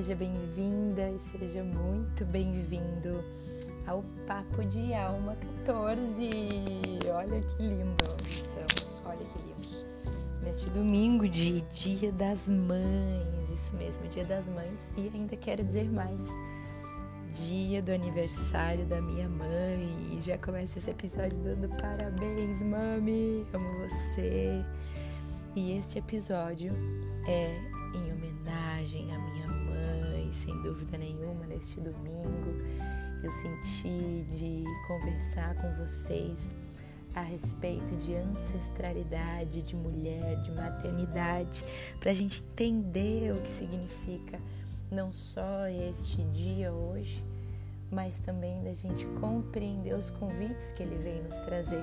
seja bem-vinda e seja muito bem-vindo ao Papo de Alma 14. Olha que lindo, então, olha que lindo. Neste domingo de Dia das Mães, isso mesmo, Dia das Mães, e ainda quero dizer mais. Dia do aniversário da minha mãe. E já começa esse episódio dando parabéns, mami. Amo você. E este episódio é em homenagem à minha sem dúvida nenhuma, neste domingo. Eu senti de conversar com vocês a respeito de ancestralidade, de mulher, de maternidade, para a gente entender o que significa não só este dia hoje, mas também da gente compreender os convites que ele vem nos trazer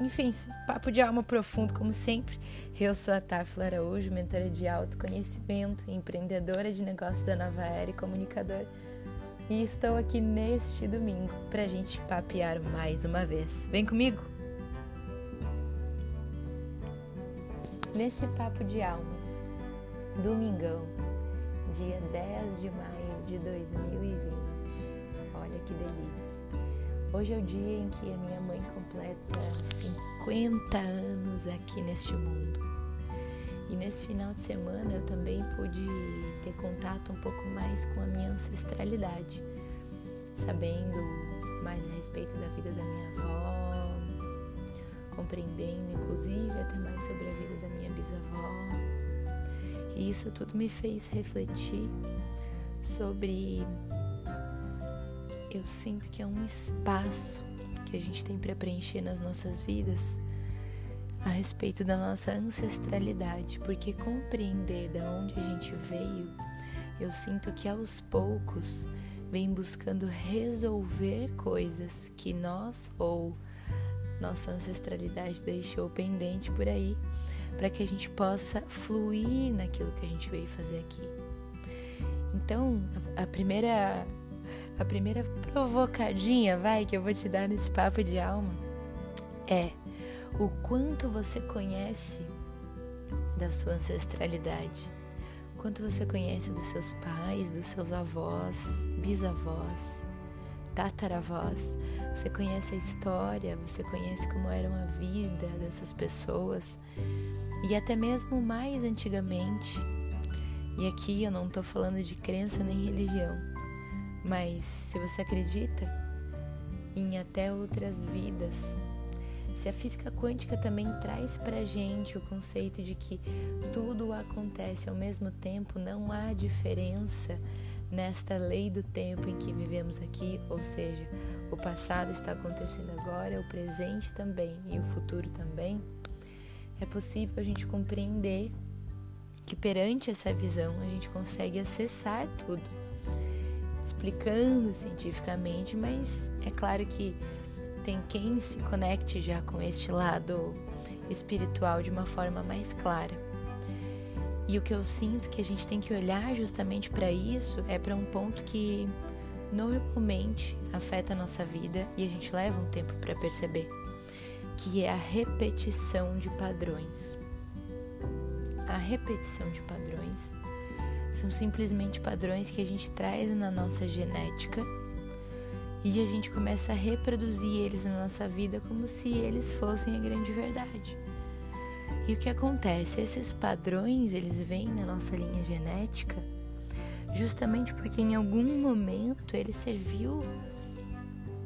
enfim, papo de alma profundo, como sempre. Eu sou a Tafla Araújo, mentora de autoconhecimento, empreendedora de negócios da Nova Era e comunicadora. E estou aqui neste domingo para a gente papear mais uma vez. Vem comigo! Nesse papo de alma, domingão, dia 10 de maio de 2020. Olha que delícia! Hoje é o dia em que a minha mãe completa 50 anos aqui neste mundo. E nesse final de semana eu também pude ter contato um pouco mais com a minha ancestralidade, sabendo mais a respeito da vida da minha avó, compreendendo inclusive até mais sobre a vida da minha bisavó. E isso tudo me fez refletir sobre eu sinto que é um espaço que a gente tem para preencher nas nossas vidas a respeito da nossa ancestralidade, porque compreender de onde a gente veio, eu sinto que aos poucos vem buscando resolver coisas que nós ou nossa ancestralidade deixou pendente por aí, para que a gente possa fluir naquilo que a gente veio fazer aqui. Então, a primeira a primeira provocadinha, vai, que eu vou te dar nesse papo de alma é o quanto você conhece da sua ancestralidade, quanto você conhece dos seus pais, dos seus avós, bisavós, tataravós. Você conhece a história, você conhece como era a vida dessas pessoas e até mesmo mais antigamente. E aqui eu não estou falando de crença nem religião mas se você acredita em até outras vidas, se a física quântica também traz pra gente o conceito de que tudo acontece ao mesmo tempo, não há diferença nesta lei do tempo em que vivemos aqui, ou seja, o passado está acontecendo agora, o presente também e o futuro também, é possível a gente compreender que perante essa visão a gente consegue acessar tudo explicando cientificamente, mas é claro que tem quem se conecte já com este lado espiritual de uma forma mais clara. E o que eu sinto que a gente tem que olhar justamente para isso é para um ponto que normalmente afeta a nossa vida e a gente leva um tempo para perceber, que é a repetição de padrões. A repetição de padrões são simplesmente padrões que a gente traz na nossa genética e a gente começa a reproduzir eles na nossa vida como se eles fossem a grande verdade. E o que acontece? Esses padrões, eles vêm na nossa linha genética justamente porque em algum momento ele serviu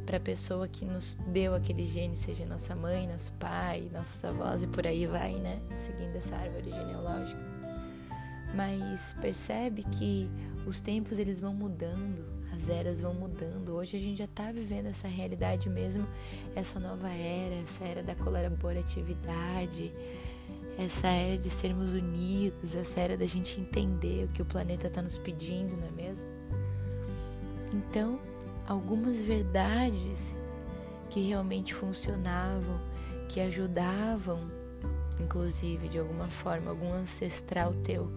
para a pessoa que nos deu aquele gene, seja nossa mãe, nosso pai, nossos avós e por aí vai, né? Seguindo essa árvore genealógica mas percebe que os tempos eles vão mudando, as eras vão mudando. Hoje a gente já está vivendo essa realidade mesmo, essa nova era, essa era da colaboratividade, essa era de sermos unidos, essa era da gente entender o que o planeta está nos pedindo, não é mesmo? Então, algumas verdades que realmente funcionavam, que ajudavam, inclusive de alguma forma, algum ancestral teu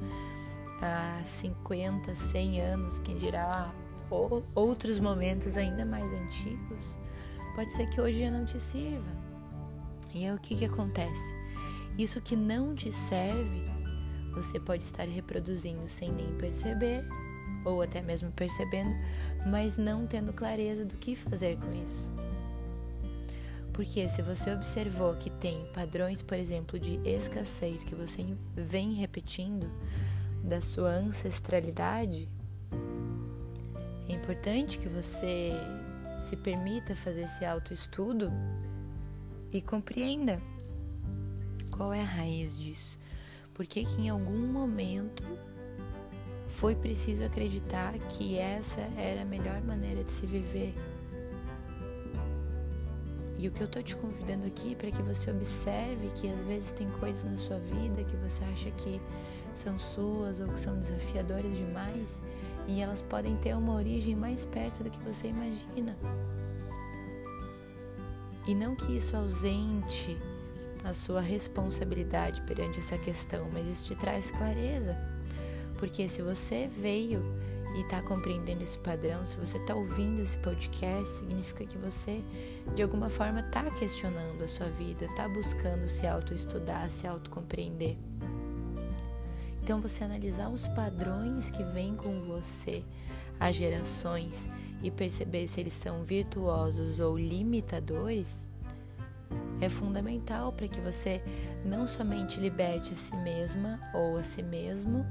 há 50, 100 anos, quem dirá ou outros momentos ainda mais antigos, pode ser que hoje já não te sirva. E é o que, que acontece? Isso que não te serve, você pode estar reproduzindo sem nem perceber, ou até mesmo percebendo, mas não tendo clareza do que fazer com isso. Porque se você observou que tem padrões, por exemplo, de escassez que você vem repetindo da sua ancestralidade, é importante que você se permita fazer esse autoestudo e compreenda qual é a raiz disso. Por que, em algum momento foi preciso acreditar que essa era a melhor maneira de se viver. E o que eu tô te convidando aqui é para que você observe que às vezes tem coisas na sua vida que você acha que são suas ou que são desafiadoras demais e elas podem ter uma origem mais perto do que você imagina. E não que isso ausente a sua responsabilidade perante essa questão, mas isso te traz clareza. Porque se você veio e está compreendendo esse padrão, se você está ouvindo esse podcast, significa que você, de alguma forma, está questionando a sua vida, está buscando se autoestudar, se autocompreender. Então, você analisar os padrões que vêm com você, as gerações, e perceber se eles são virtuosos ou limitadores, é fundamental para que você não somente liberte a si mesma ou a si mesmo,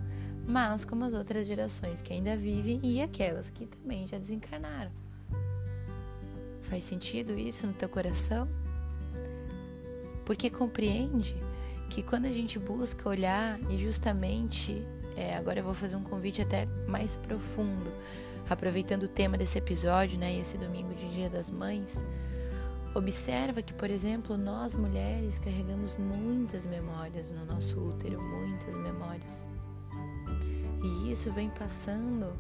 mas como as outras gerações que ainda vivem e aquelas que também já desencarnaram. Faz sentido isso no teu coração? Porque compreende que quando a gente busca olhar e justamente, é, agora eu vou fazer um convite até mais profundo, aproveitando o tema desse episódio, né, esse domingo de Dia das Mães, observa que, por exemplo, nós mulheres carregamos muitas memórias no nosso útero, muitas memórias. E isso vem passando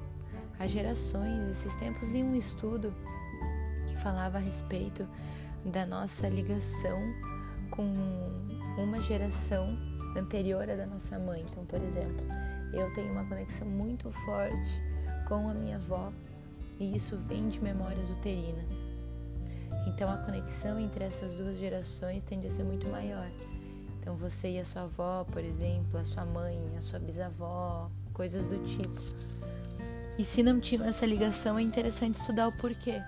a gerações. Esses tempos li um estudo que falava a respeito da nossa ligação com uma geração anterior à da nossa mãe. Então, por exemplo, eu tenho uma conexão muito forte com a minha avó e isso vem de memórias uterinas. Então, a conexão entre essas duas gerações tende a ser muito maior. Então, você e a sua avó, por exemplo, a sua mãe, a sua bisavó, coisas do tipo. E se não tinha essa ligação, é interessante estudar o porquê.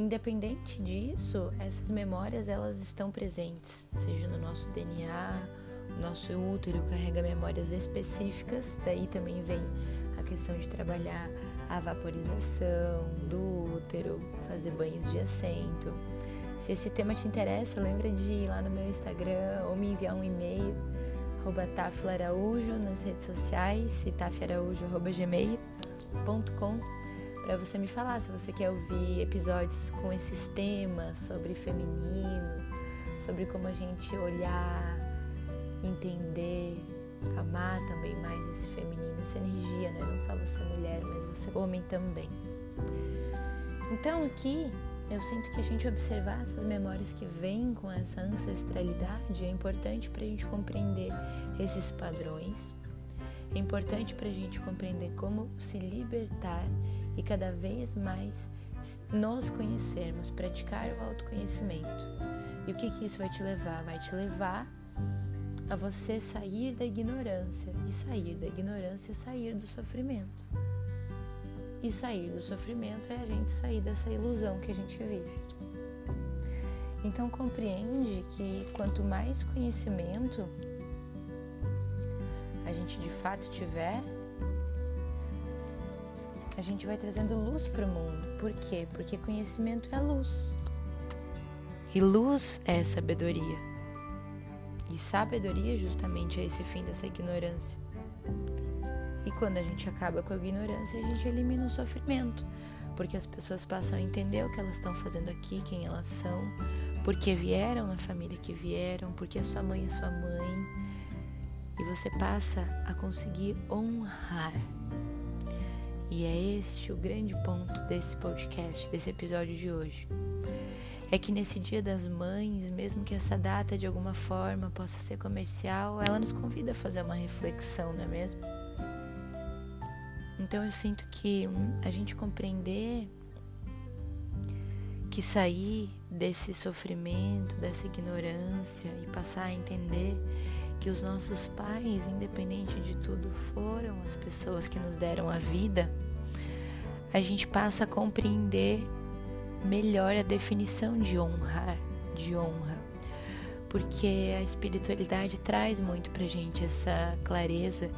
Independente disso, essas memórias elas estão presentes, seja no nosso DNA, nosso útero carrega memórias específicas, daí também vem a questão de trabalhar a vaporização do útero, fazer banhos de assento. Se esse tema te interessa, lembra de ir lá no meu Instagram ou me enviar um e-mail, arroba nas redes sociais e tafaraújo.gmail.com para você me falar se você quer ouvir episódios com esses temas sobre feminino, sobre como a gente olhar, entender, amar também mais esse feminino, essa energia, né? Não só você mulher, mas você homem também. Então aqui eu sinto que a gente observar essas memórias que vêm com essa ancestralidade é importante para a gente compreender esses padrões. É importante para a gente compreender como se libertar e cada vez mais nos conhecermos, praticar o autoconhecimento. E o que, que isso vai te levar? Vai te levar a você sair da ignorância. E sair da ignorância é sair do sofrimento. E sair do sofrimento é a gente sair dessa ilusão que a gente vive. Então compreende que quanto mais conhecimento a gente de fato tiver, a gente vai trazendo luz para o mundo. Por quê? Porque conhecimento é luz. E luz é sabedoria. E sabedoria justamente é esse fim dessa ignorância. E quando a gente acaba com a ignorância, a gente elimina o sofrimento. Porque as pessoas passam a entender o que elas estão fazendo aqui, quem elas são, porque vieram na família que vieram, porque a sua mãe é sua mãe. E você passa a conseguir honrar e é este o grande ponto desse podcast, desse episódio de hoje. É que nesse Dia das Mães, mesmo que essa data de alguma forma possa ser comercial, ela nos convida a fazer uma reflexão, não é mesmo? Então eu sinto que a gente compreender que sair desse sofrimento, dessa ignorância e passar a entender que os nossos pais, independente de tudo, foram as pessoas que nos deram a vida, a gente passa a compreender melhor a definição de honrar, de honra. Porque a espiritualidade traz muito pra gente essa clareza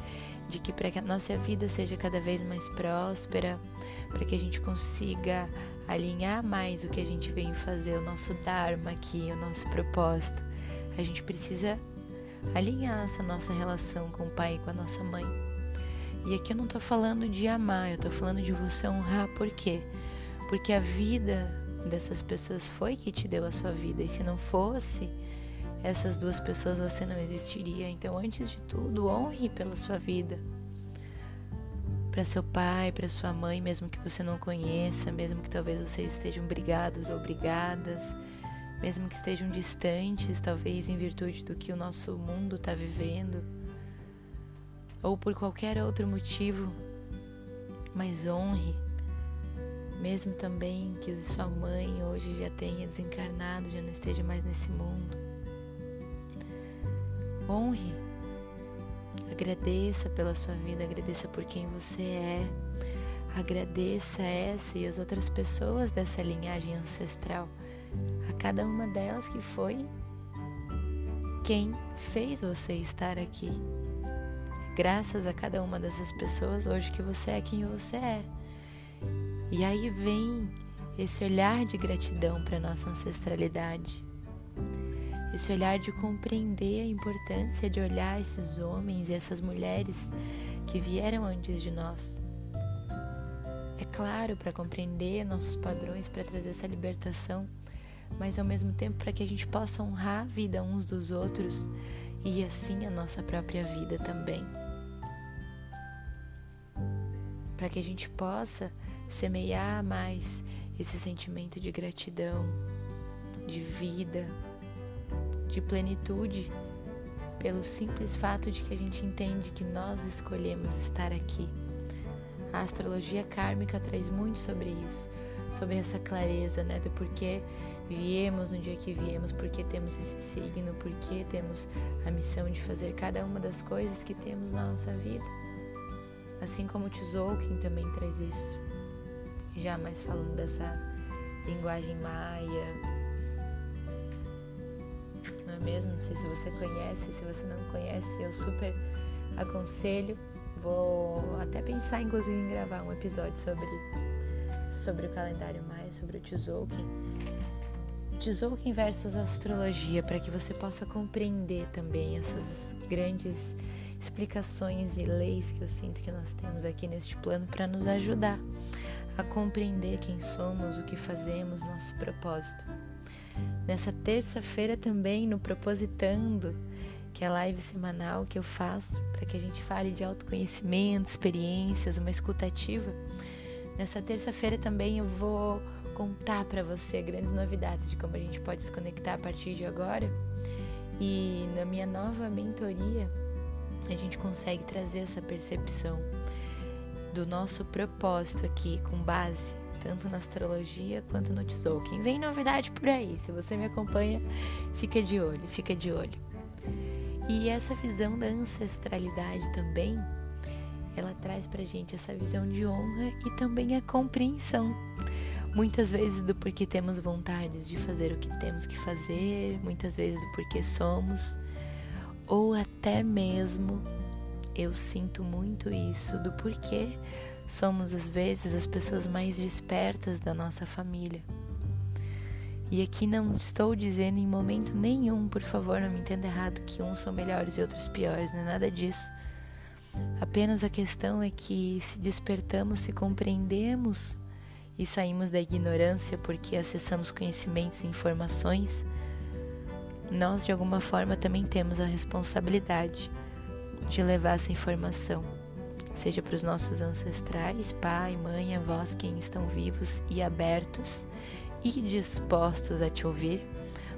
de que para que a nossa vida seja cada vez mais próspera, para que a gente consiga alinhar mais o que a gente vem fazer, o nosso Dharma aqui, o nosso propósito, a gente precisa alinhar essa nossa relação com o pai e com a nossa mãe. E aqui eu não tô falando de amar, eu tô falando de você honrar, por quê? Porque a vida dessas pessoas foi que te deu a sua vida, e se não fosse, essas duas pessoas você não existiria. Então, antes de tudo, honre pela sua vida. Para seu pai, para sua mãe, mesmo que você não conheça, mesmo que talvez vocês estejam brigados ou brigadas, mesmo que estejam distantes, talvez em virtude do que o nosso mundo está vivendo, ou por qualquer outro motivo, mas honre, mesmo também que sua mãe hoje já tenha desencarnado, já não esteja mais nesse mundo. Honre. Agradeça pela sua vida, agradeça por quem você é. Agradeça essa e as outras pessoas dessa linhagem ancestral. A cada uma delas que foi quem fez você estar aqui. Graças a cada uma dessas pessoas, hoje que você é quem você é. E aí vem esse olhar de gratidão para nossa ancestralidade esse olhar de compreender a importância de olhar esses homens e essas mulheres que vieram antes de nós. É claro, para compreender nossos padrões, para trazer essa libertação, mas ao mesmo tempo para que a gente possa honrar a vida uns dos outros e assim a nossa própria vida também. Para que a gente possa semear mais esse sentimento de gratidão, de vida, de plenitude pelo simples fato de que a gente entende que nós escolhemos estar aqui. A astrologia kármica traz muito sobre isso, sobre essa clareza, né, do porquê viemos no dia que viemos, porque temos esse signo, porque temos a missão de fazer cada uma das coisas que temos na nossa vida. Assim como o Tzolk'in também traz isso. Já mais falando dessa linguagem maia, mesmo. Não sei se você conhece, se você não conhece, eu super aconselho. Vou até pensar, inclusive, em gravar um episódio sobre, sobre o calendário maia, sobre o Tzolk'in. Tzolk'in versus astrologia, para que você possa compreender também essas grandes explicações e leis que eu sinto que nós temos aqui neste plano para nos ajudar a compreender quem somos, o que fazemos, nosso propósito. Nessa terça-feira também, no Propositando, que é a live semanal que eu faço para que a gente fale de autoconhecimento, experiências, uma escutativa. Nessa terça-feira também eu vou contar para você grandes novidades de como a gente pode se conectar a partir de agora. E na minha nova mentoria, a gente consegue trazer essa percepção do nosso propósito aqui com base tanto na astrologia quanto no Tzolk'in. Vem novidade por aí, se você me acompanha, fica de olho, fica de olho. E essa visão da ancestralidade também, ela traz pra gente essa visão de honra e também a compreensão. Muitas vezes do porquê temos vontades de fazer o que temos que fazer, muitas vezes do porquê somos, ou até mesmo eu sinto muito isso do porquê Somos às vezes as pessoas mais despertas da nossa família. E aqui não estou dizendo em momento nenhum, por favor, não me entenda errado, que uns são melhores e outros piores, não é nada disso. Apenas a questão é que se despertamos, se compreendemos e saímos da ignorância porque acessamos conhecimentos e informações, nós de alguma forma também temos a responsabilidade de levar essa informação seja para os nossos ancestrais, pai, mãe, avós, quem estão vivos e abertos e dispostos a te ouvir,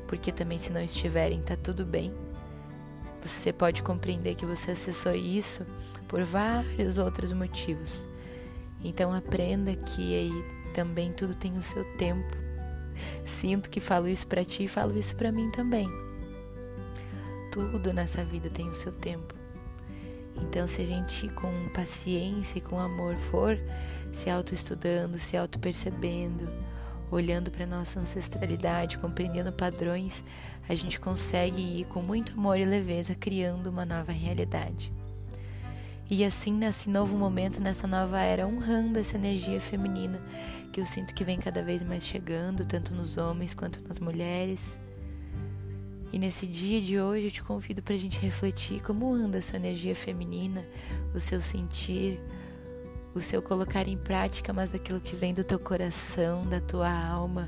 porque também se não estiverem, tá tudo bem. Você pode compreender que você acessou isso por vários outros motivos. Então aprenda que aí também tudo tem o seu tempo. Sinto que falo isso para ti e falo isso para mim também. tudo nessa vida tem o seu tempo. Então, se a gente com paciência e com amor for se autoestudando, se auto-percebendo, olhando para nossa ancestralidade, compreendendo padrões, a gente consegue ir com muito amor e leveza criando uma nova realidade. E assim, nesse novo momento, nessa nova era, honrando essa energia feminina que eu sinto que vem cada vez mais chegando, tanto nos homens quanto nas mulheres. E nesse dia de hoje eu te convido para a gente refletir como anda a sua energia feminina, o seu sentir, o seu colocar em prática mais daquilo que vem do teu coração, da tua alma,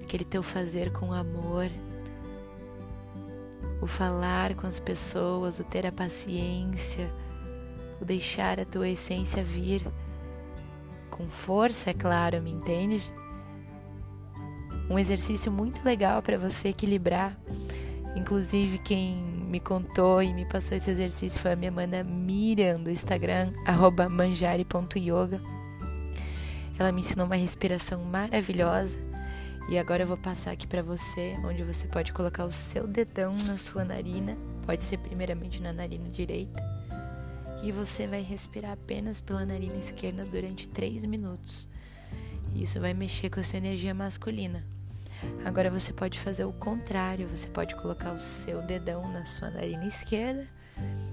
aquele teu fazer com amor, o falar com as pessoas, o ter a paciência, o deixar a tua essência vir com força, é claro, me entende? Um exercício muito legal para você equilibrar. Inclusive, quem me contou e me passou esse exercício foi a minha mana Miriam do Instagram, manjari.yoga. Ela me ensinou uma respiração maravilhosa e agora eu vou passar aqui para você, onde você pode colocar o seu dedão na sua narina, pode ser primeiramente na narina direita, e você vai respirar apenas pela narina esquerda durante 3 minutos. Isso vai mexer com a sua energia masculina. Agora você pode fazer o contrário, você pode colocar o seu dedão na sua narina esquerda,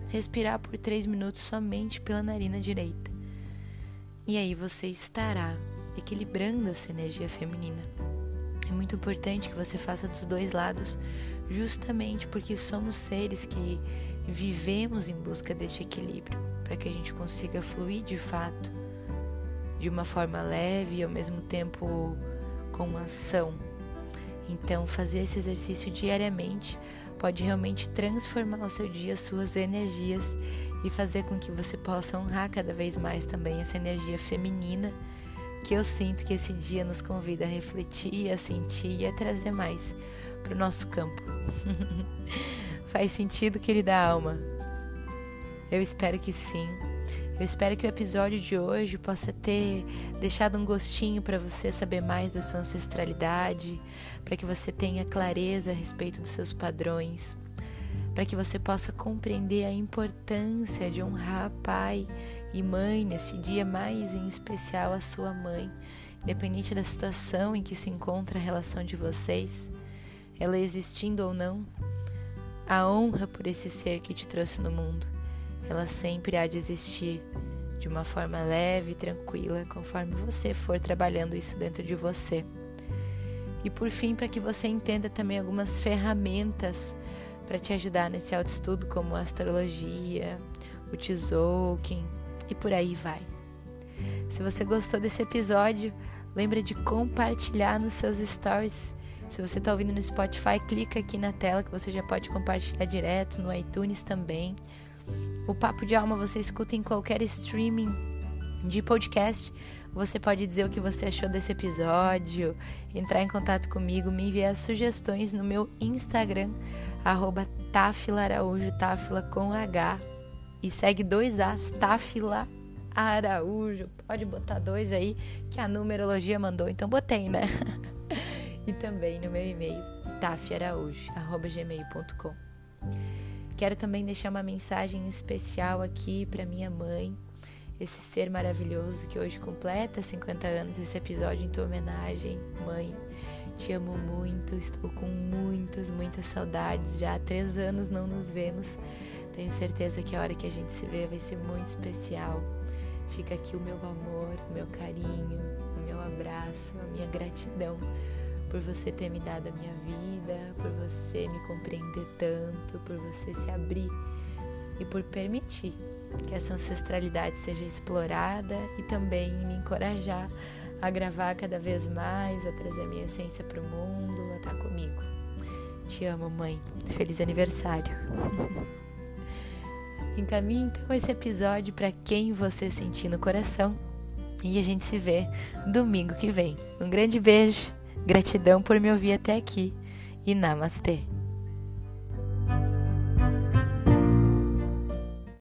respirar por 3 minutos somente pela narina direita. E aí você estará equilibrando essa energia feminina. É muito importante que você faça dos dois lados, justamente porque somos seres que vivemos em busca deste equilíbrio, para que a gente consiga fluir de fato, de uma forma leve e ao mesmo tempo com ação. Então, fazer esse exercício diariamente pode realmente transformar o seu dia, suas energias e fazer com que você possa honrar cada vez mais também essa energia feminina que eu sinto que esse dia nos convida a refletir, a sentir e a trazer mais para o nosso campo. Faz sentido, querida alma? Eu espero que sim. Eu espero que o episódio de hoje possa ter deixado um gostinho para você saber mais da sua ancestralidade, para que você tenha clareza a respeito dos seus padrões, para que você possa compreender a importância de honrar pai e mãe neste dia mais em especial a sua mãe, independente da situação em que se encontra a relação de vocês, ela existindo ou não, a honra por esse ser que te trouxe no mundo, ela sempre há de existir de uma forma leve e tranquila, conforme você for trabalhando isso dentro de você. E por fim, para que você entenda também algumas ferramentas para te ajudar nesse autoestudo, como a astrologia, o Tzolk'in, e por aí vai. Se você gostou desse episódio, lembra de compartilhar nos seus stories. Se você está ouvindo no Spotify, clica aqui na tela que você já pode compartilhar direto no iTunes também. O Papo de Alma você escuta em qualquer streaming de podcast. Você pode dizer o que você achou desse episódio, entrar em contato comigo, me enviar sugestões no meu Instagram, arroba Tafila Tafila com H e segue dois As, Tafila Araújo. Pode botar dois aí, que a numerologia mandou, então botei, né? e também no meu e-mail, tafiaraújo.gmail.com. Quero também deixar uma mensagem especial aqui para minha mãe, esse ser maravilhoso que hoje completa 50 anos. Esse episódio em tua homenagem, mãe. Te amo muito, estou com muitas, muitas saudades. Já há três anos não nos vemos. Tenho certeza que a hora que a gente se vê vai ser muito especial. Fica aqui o meu amor, o meu carinho, o meu abraço, a minha gratidão por você ter me dado a minha vida, por você me compreender tanto, por você se abrir e por permitir que essa ancestralidade seja explorada e também me encorajar a gravar cada vez mais, a trazer a minha essência para o mundo, a estar comigo. Te amo, mãe. Feliz aniversário. Encaminhe então esse episódio para quem você sentir no coração e a gente se vê domingo que vem. Um grande beijo, gratidão por me ouvir até aqui e namastê.